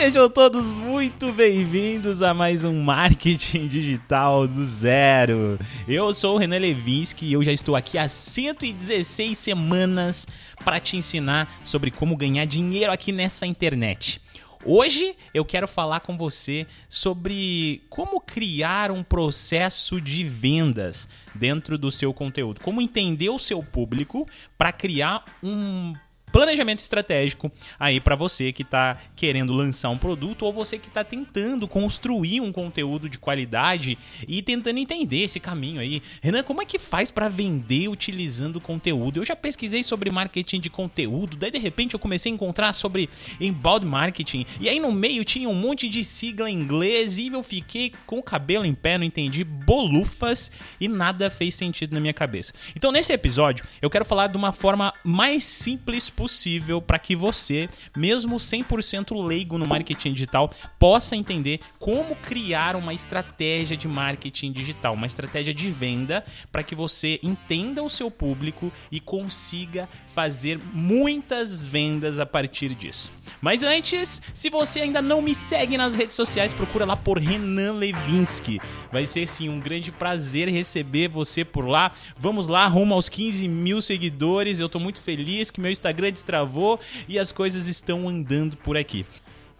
Sejam todos muito bem-vindos a mais um Marketing Digital do Zero. Eu sou o Renan Levinsky e eu já estou aqui há 116 semanas para te ensinar sobre como ganhar dinheiro aqui nessa internet. Hoje eu quero falar com você sobre como criar um processo de vendas dentro do seu conteúdo, como entender o seu público para criar um planejamento estratégico aí para você que está querendo lançar um produto ou você que está tentando construir um conteúdo de qualidade e tentando entender esse caminho aí. Renan, como é que faz para vender utilizando conteúdo? Eu já pesquisei sobre marketing de conteúdo, daí de repente eu comecei a encontrar sobre inbound marketing e aí no meio tinha um monte de sigla em inglês e eu fiquei com o cabelo em pé, não entendi bolufas e nada fez sentido na minha cabeça. Então nesse episódio eu quero falar de uma forma mais simples possível para que você, mesmo 100% leigo no marketing digital, possa entender como criar uma estratégia de marketing digital, uma estratégia de venda para que você entenda o seu público e consiga fazer muitas vendas a partir disso. Mas antes, se você ainda não me segue nas redes sociais, procura lá por Renan Levinsky. Vai ser sim um grande prazer receber você por lá. Vamos lá, rumo aos 15 mil seguidores. Eu estou muito feliz que meu Instagram destravou e as coisas estão andando por aqui.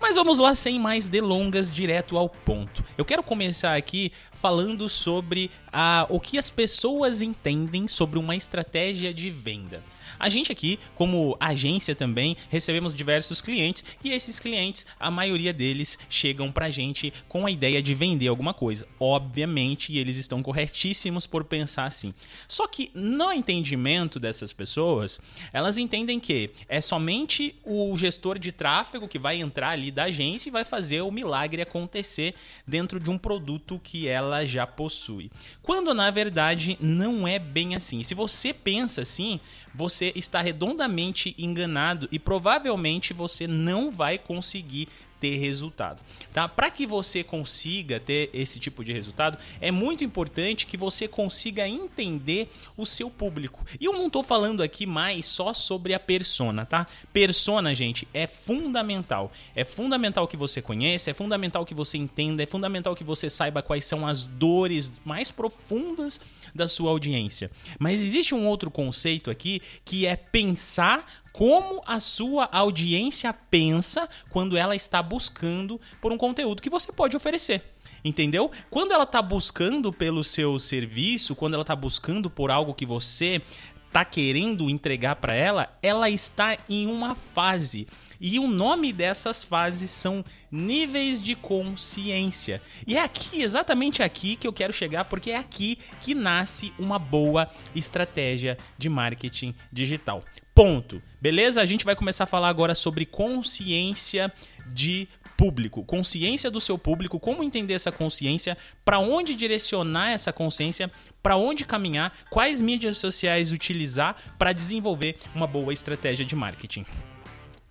Mas vamos lá, sem mais delongas, direto ao ponto. Eu quero começar aqui falando sobre a, o que as pessoas entendem sobre uma estratégia de venda. A gente aqui, como agência também, recebemos diversos clientes e esses clientes, a maioria deles chegam pra gente com a ideia de vender alguma coisa. Obviamente, eles estão corretíssimos por pensar assim. Só que no entendimento dessas pessoas, elas entendem que é somente o gestor de tráfego que vai entrar ali da agência e vai fazer o milagre acontecer dentro de um produto que ela já possui. Quando na verdade não é bem assim. Se você pensa assim, você está redondamente enganado e provavelmente você não vai conseguir ter resultado, tá? Para que você consiga ter esse tipo de resultado, é muito importante que você consiga entender o seu público. E eu não estou falando aqui mais só sobre a persona, tá? Persona, gente, é fundamental. É fundamental que você conheça, é fundamental que você entenda, é fundamental que você saiba quais são as dores mais profundas da sua audiência. Mas existe um outro conceito aqui que é pensar como a sua audiência pensa quando ela está buscando por um conteúdo que você pode oferecer. Entendeu? Quando ela está buscando pelo seu serviço, quando ela está buscando por algo que você está querendo entregar para ela, ela está em uma fase. E o nome dessas fases são níveis de consciência. E é aqui, exatamente aqui, que eu quero chegar, porque é aqui que nasce uma boa estratégia de marketing digital. Ponto. Beleza? A gente vai começar a falar agora sobre consciência de público, consciência do seu público, como entender essa consciência, para onde direcionar essa consciência, para onde caminhar, quais mídias sociais utilizar para desenvolver uma boa estratégia de marketing.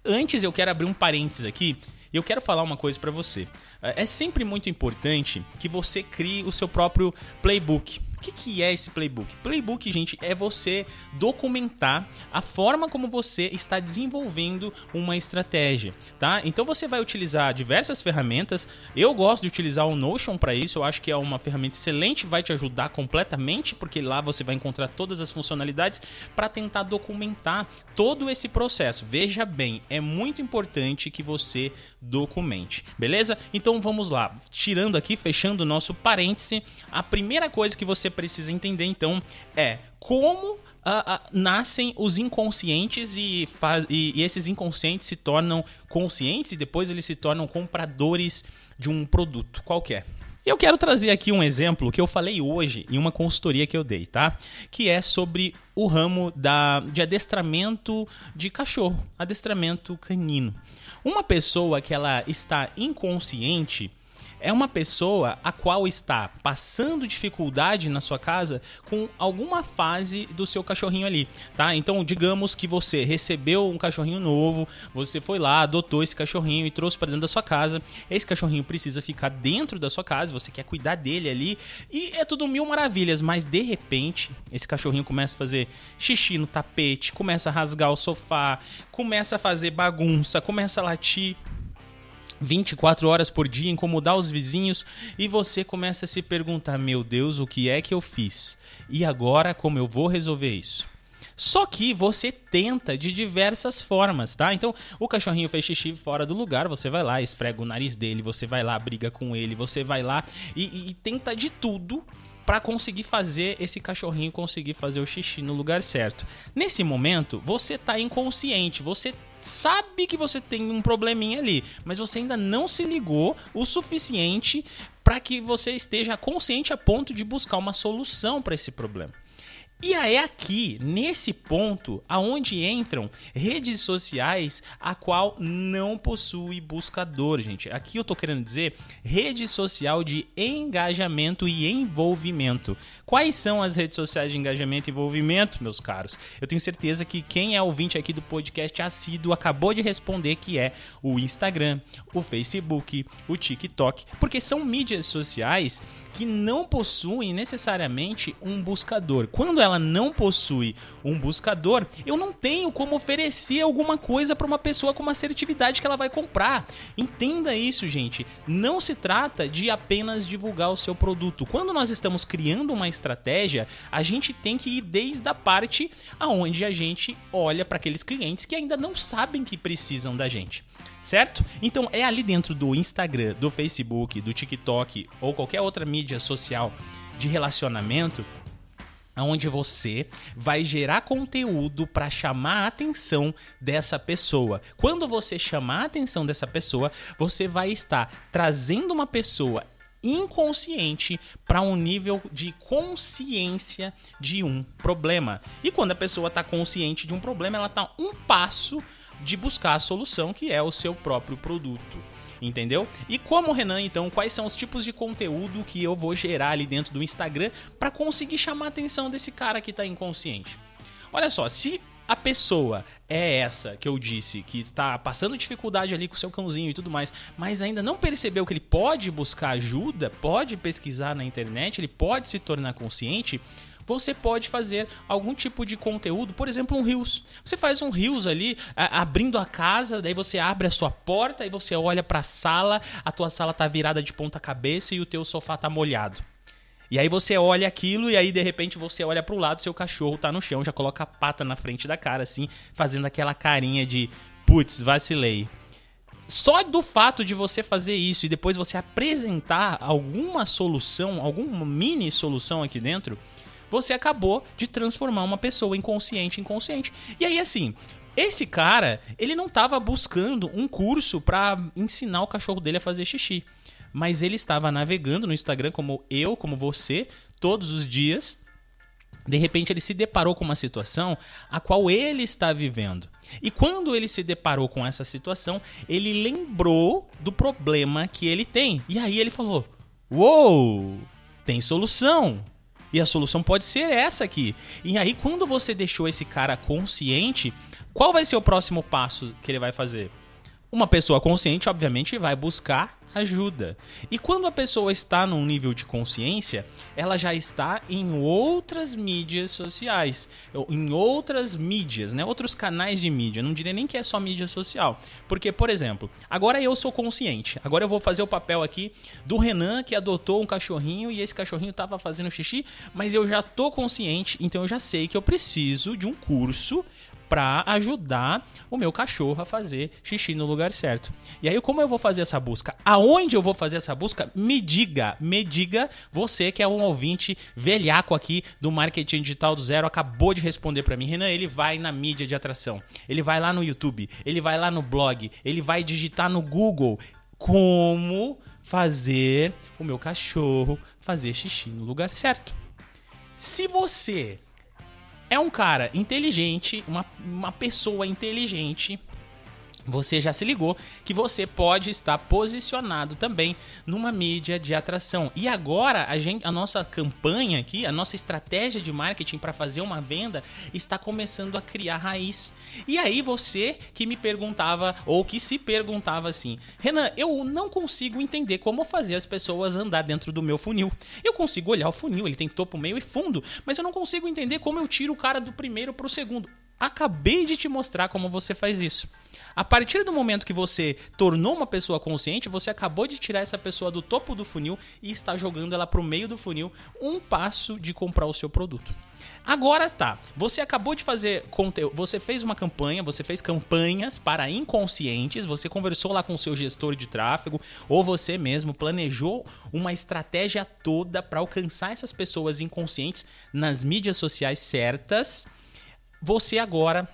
Antes eu quero abrir um parênteses aqui e eu quero falar uma coisa para você. É sempre muito importante que você crie o seu próprio playbook. O que, que é esse playbook? Playbook, gente, é você documentar a forma como você está desenvolvendo uma estratégia, tá? Então você vai utilizar diversas ferramentas. Eu gosto de utilizar o Notion para isso. Eu acho que é uma ferramenta excelente, vai te ajudar completamente, porque lá você vai encontrar todas as funcionalidades para tentar documentar todo esse processo. Veja bem, é muito importante que você documente, beleza? Então vamos lá, tirando aqui, fechando o nosso parêntese, a primeira coisa que você precisa entender então é como uh, uh, nascem os inconscientes e, e, e, esses inconscientes se tornam conscientes e depois eles se tornam compradores de um produto qualquer. Eu quero trazer aqui um exemplo que eu falei hoje em uma consultoria que eu dei, tá? Que é sobre o ramo da, de adestramento de cachorro, adestramento canino. Uma pessoa que ela está inconsciente, é uma pessoa a qual está passando dificuldade na sua casa com alguma fase do seu cachorrinho ali, tá? Então, digamos que você recebeu um cachorrinho novo, você foi lá, adotou esse cachorrinho e trouxe para dentro da sua casa. Esse cachorrinho precisa ficar dentro da sua casa, você quer cuidar dele ali e é tudo mil maravilhas, mas de repente esse cachorrinho começa a fazer xixi no tapete, começa a rasgar o sofá, começa a fazer bagunça, começa a latir 24 horas por dia, incomodar os vizinhos e você começa a se perguntar: meu Deus, o que é que eu fiz? E agora como eu vou resolver isso? Só que você tenta de diversas formas, tá? Então, o cachorrinho fez xixi fora do lugar, você vai lá, esfrega o nariz dele, você vai lá, briga com ele, você vai lá e, e, tenta de tudo para conseguir fazer esse cachorrinho conseguir fazer o xixi no lugar certo. Nesse momento, você tá inconsciente, você sabe que você tem um probleminha ali, mas você ainda não se ligou o suficiente para que você esteja consciente a ponto de buscar uma solução para esse problema. E é aqui, nesse ponto, aonde entram redes sociais a qual não possui buscador, gente. Aqui eu tô querendo dizer rede social de engajamento e envolvimento. Quais são as redes sociais de engajamento e envolvimento, meus caros? Eu tenho certeza que quem é ouvinte aqui do podcast assíduo acabou de responder que é o Instagram, o Facebook, o TikTok, porque são mídias sociais que não possuem necessariamente um buscador. Quando ela não possui um buscador, eu não tenho como oferecer alguma coisa para uma pessoa com uma assertividade que ela vai comprar. Entenda isso, gente. Não se trata de apenas divulgar o seu produto. Quando nós estamos criando uma estratégia, a gente tem que ir desde a parte aonde a gente olha para aqueles clientes que ainda não sabem que precisam da gente certo? Então é ali dentro do Instagram, do Facebook, do TikTok ou qualquer outra mídia social de relacionamento onde você vai gerar conteúdo para chamar a atenção dessa pessoa. Quando você chamar a atenção dessa pessoa, você vai estar trazendo uma pessoa inconsciente para um nível de consciência de um problema. E quando a pessoa está consciente de um problema, ela está um passo de buscar a solução que é o seu próprio produto. Entendeu? E como Renan, então, quais são os tipos de conteúdo que eu vou gerar ali dentro do Instagram para conseguir chamar a atenção desse cara que está inconsciente? Olha só, se a pessoa é essa que eu disse, que está passando dificuldade ali com o seu cãozinho e tudo mais, mas ainda não percebeu que ele pode buscar ajuda, pode pesquisar na internet, ele pode se tornar consciente, você pode fazer algum tipo de conteúdo, por exemplo, um Reels. Você faz um Reels ali, a, abrindo a casa, daí você abre a sua porta e você olha para a sala, a tua sala tá virada de ponta cabeça e o teu sofá tá molhado. E aí você olha aquilo e aí de repente você olha para o lado, seu cachorro tá no chão, já coloca a pata na frente da cara assim, fazendo aquela carinha de putz, vacilei. Só do fato de você fazer isso e depois você apresentar alguma solução, alguma mini solução aqui dentro, você acabou de transformar uma pessoa inconsciente em consciente. E aí, assim, esse cara, ele não estava buscando um curso para ensinar o cachorro dele a fazer xixi. Mas ele estava navegando no Instagram como eu, como você, todos os dias. De repente ele se deparou com uma situação a qual ele está vivendo. E quando ele se deparou com essa situação, ele lembrou do problema que ele tem. E aí ele falou: Uou, tem solução. E a solução pode ser essa aqui. E aí, quando você deixou esse cara consciente, qual vai ser o próximo passo que ele vai fazer? Uma pessoa consciente, obviamente, vai buscar ajuda. E quando a pessoa está num nível de consciência, ela já está em outras mídias sociais, em outras mídias, né? Outros canais de mídia. Não diria nem que é só mídia social. Porque, por exemplo, agora eu sou consciente. Agora eu vou fazer o papel aqui do Renan que adotou um cachorrinho e esse cachorrinho estava fazendo xixi, mas eu já tô consciente, então eu já sei que eu preciso de um curso para ajudar o meu cachorro a fazer xixi no lugar certo. E aí, como eu vou fazer essa busca? Aonde eu vou fazer essa busca? Me diga, me diga, você que é um ouvinte velhaco aqui do Marketing Digital do Zero, acabou de responder para mim. Renan, ele vai na mídia de atração, ele vai lá no YouTube, ele vai lá no blog, ele vai digitar no Google como fazer o meu cachorro fazer xixi no lugar certo. Se você é um cara inteligente, uma, uma pessoa inteligente você já se ligou que você pode estar posicionado também numa mídia de atração. E agora a gente, a nossa campanha aqui, a nossa estratégia de marketing para fazer uma venda está começando a criar raiz. E aí você que me perguntava ou que se perguntava assim, Renan, eu não consigo entender como fazer as pessoas andar dentro do meu funil. Eu consigo olhar o funil, ele tem topo, meio e fundo, mas eu não consigo entender como eu tiro o cara do primeiro para o segundo. Acabei de te mostrar como você faz isso. A partir do momento que você tornou uma pessoa consciente, você acabou de tirar essa pessoa do topo do funil e está jogando ela para o meio do funil, um passo de comprar o seu produto. Agora tá, você acabou de fazer conteúdo, você fez uma campanha, você fez campanhas para inconscientes, você conversou lá com o seu gestor de tráfego ou você mesmo planejou uma estratégia toda para alcançar essas pessoas inconscientes nas mídias sociais certas. Você agora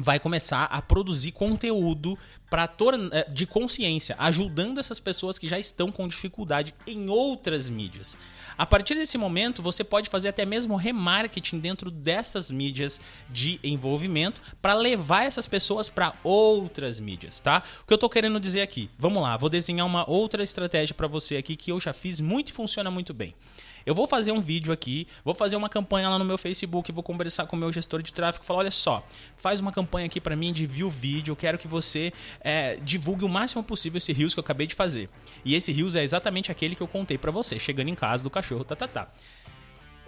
vai começar a produzir conteúdo para eh, de consciência, ajudando essas pessoas que já estão com dificuldade em outras mídias. A partir desse momento, você pode fazer até mesmo remarketing dentro dessas mídias de envolvimento para levar essas pessoas para outras mídias, tá? O que eu tô querendo dizer aqui, vamos lá, vou desenhar uma outra estratégia para você aqui que eu já fiz muito e funciona muito bem. Eu vou fazer um vídeo aqui, vou fazer uma campanha lá no meu Facebook, vou conversar com o meu gestor de tráfego, falar, olha só, faz uma campanha aqui para mim de view vídeo, eu quero que você é, divulgue o máximo possível esse rios que eu acabei de fazer. E esse rios é exatamente aquele que eu contei para você, chegando em casa do cachorro, tá, tá, tá.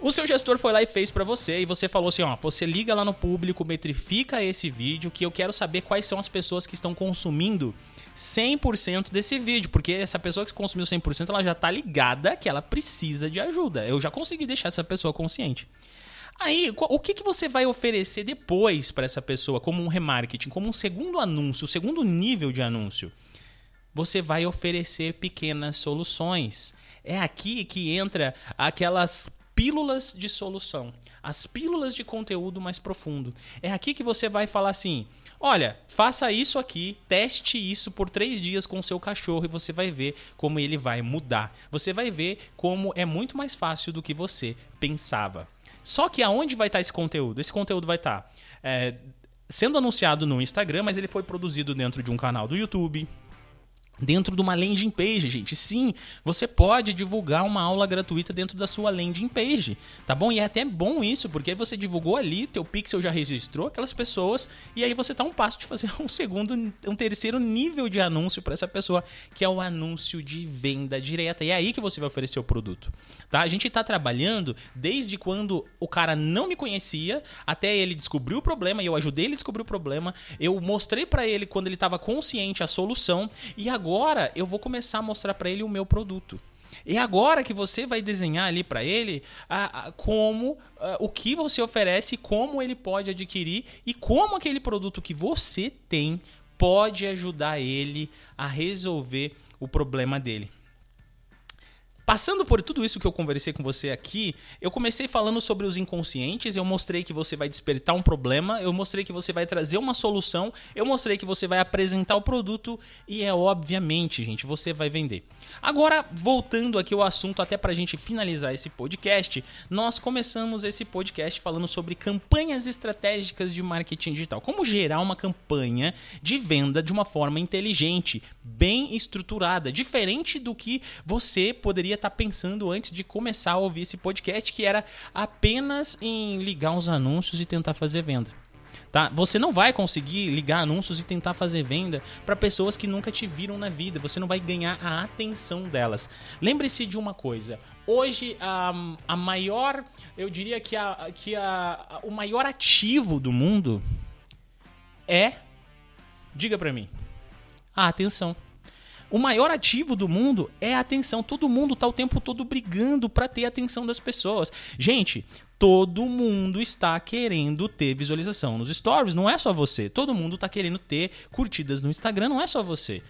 O seu gestor foi lá e fez para você e você falou assim, ó, você liga lá no público, metrifica esse vídeo que eu quero saber quais são as pessoas que estão consumindo 100% desse vídeo, porque essa pessoa que consumiu 100% ela já tá ligada que ela precisa de ajuda. Eu já consegui deixar essa pessoa consciente. Aí, o que, que você vai oferecer depois para essa pessoa como um remarketing, como um segundo anúncio, o segundo nível de anúncio? Você vai oferecer pequenas soluções. É aqui que entra aquelas pílulas de solução, as pílulas de conteúdo mais profundo. É aqui que você vai falar assim: olha, faça isso aqui, teste isso por três dias com o seu cachorro e você vai ver como ele vai mudar. Você vai ver como é muito mais fácil do que você pensava. Só que aonde vai estar esse conteúdo? Esse conteúdo vai estar é, sendo anunciado no Instagram, mas ele foi produzido dentro de um canal do YouTube, dentro de uma landing page, gente. Sim, você pode divulgar uma aula gratuita dentro da sua landing page, tá bom? E é até bom isso, porque você divulgou ali, teu pixel já registrou aquelas pessoas e aí você tá um passo de fazer um segundo, um terceiro nível de anúncio para essa pessoa, que é o anúncio de venda direta. E é aí que você vai oferecer o produto, tá? A gente tá trabalhando desde quando o cara não me conhecia até ele descobrir o problema e eu ajudei ele a descobrir o problema, eu mostrei para ele quando ele estava consciente a solução e agora agora eu vou começar a mostrar para ele o meu produto. E agora que você vai desenhar ali para ele a, a, como a, o que você oferece, como ele pode adquirir e como aquele produto que você tem pode ajudar ele a resolver o problema dele. Passando por tudo isso que eu conversei com você aqui, eu comecei falando sobre os inconscientes, eu mostrei que você vai despertar um problema, eu mostrei que você vai trazer uma solução, eu mostrei que você vai apresentar o produto e é obviamente, gente, você vai vender. Agora, voltando aqui ao assunto, até para a gente finalizar esse podcast, nós começamos esse podcast falando sobre campanhas estratégicas de marketing digital. Como gerar uma campanha de venda de uma forma inteligente, bem estruturada, diferente do que você poderia deveria estar tá pensando antes de começar a ouvir esse podcast, que era apenas em ligar uns anúncios e tentar fazer venda. Tá? Você não vai conseguir ligar anúncios e tentar fazer venda para pessoas que nunca te viram na vida. Você não vai ganhar a atenção delas. Lembre-se de uma coisa: hoje a, a maior, eu diria que, a, que a, o maior ativo do mundo é, diga para mim, a atenção. O maior ativo do mundo é a atenção. Todo mundo tá o tempo todo brigando para ter a atenção das pessoas. Gente, todo mundo está querendo ter visualização nos stories, não é só você. Todo mundo está querendo ter curtidas no Instagram, não é só você.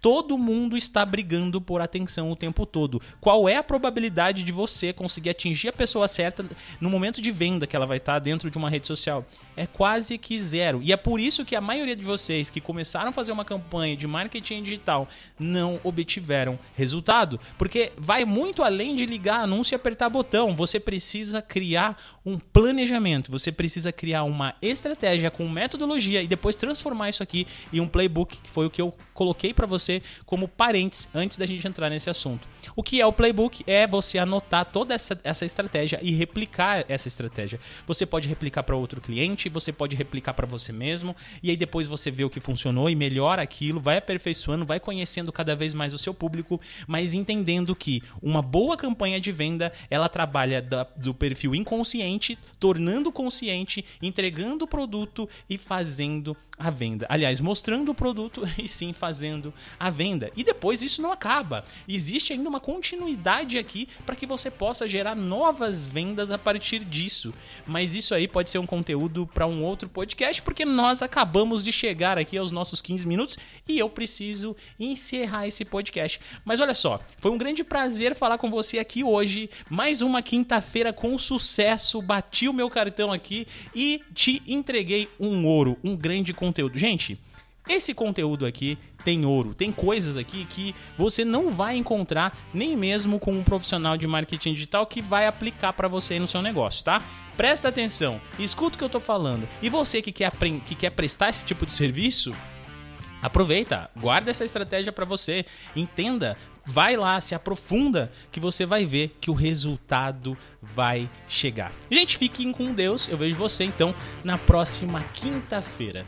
Todo mundo está brigando por atenção o tempo todo. Qual é a probabilidade de você conseguir atingir a pessoa certa no momento de venda que ela vai estar dentro de uma rede social? É quase que zero. E é por isso que a maioria de vocês que começaram a fazer uma campanha de marketing digital não obtiveram resultado. Porque vai muito além de ligar anúncio e apertar botão. Você precisa criar um planejamento, você precisa criar uma estratégia com metodologia e depois transformar isso aqui em um playbook, que foi o que eu coloquei para você você como parentes antes da gente entrar nesse assunto. O que é o playbook? É você anotar toda essa, essa estratégia e replicar essa estratégia. Você pode replicar para outro cliente, você pode replicar para você mesmo, e aí depois você vê o que funcionou e melhora aquilo, vai aperfeiçoando, vai conhecendo cada vez mais o seu público, mas entendendo que uma boa campanha de venda ela trabalha da, do perfil inconsciente, tornando consciente, entregando o produto e fazendo a venda. Aliás, mostrando o produto e sim fazendo a venda. E depois isso não acaba. Existe ainda uma continuidade aqui para que você possa gerar novas vendas a partir disso. Mas isso aí pode ser um conteúdo para um outro podcast, porque nós acabamos de chegar aqui aos nossos 15 minutos e eu preciso encerrar esse podcast. Mas olha só, foi um grande prazer falar com você aqui hoje. Mais uma quinta-feira com sucesso. Bati o meu cartão aqui e te entreguei um ouro, um grande conteúdo. Gente, esse conteúdo aqui tem ouro, tem coisas aqui que você não vai encontrar nem mesmo com um profissional de marketing digital que vai aplicar para você no seu negócio, tá? Presta atenção, escuta o que eu tô falando. E você que quer, que quer prestar esse tipo de serviço, aproveita, guarda essa estratégia para você, entenda, vai lá, se aprofunda, que você vai ver que o resultado vai chegar. Gente, fiquem com Deus. Eu vejo você então na próxima quinta-feira.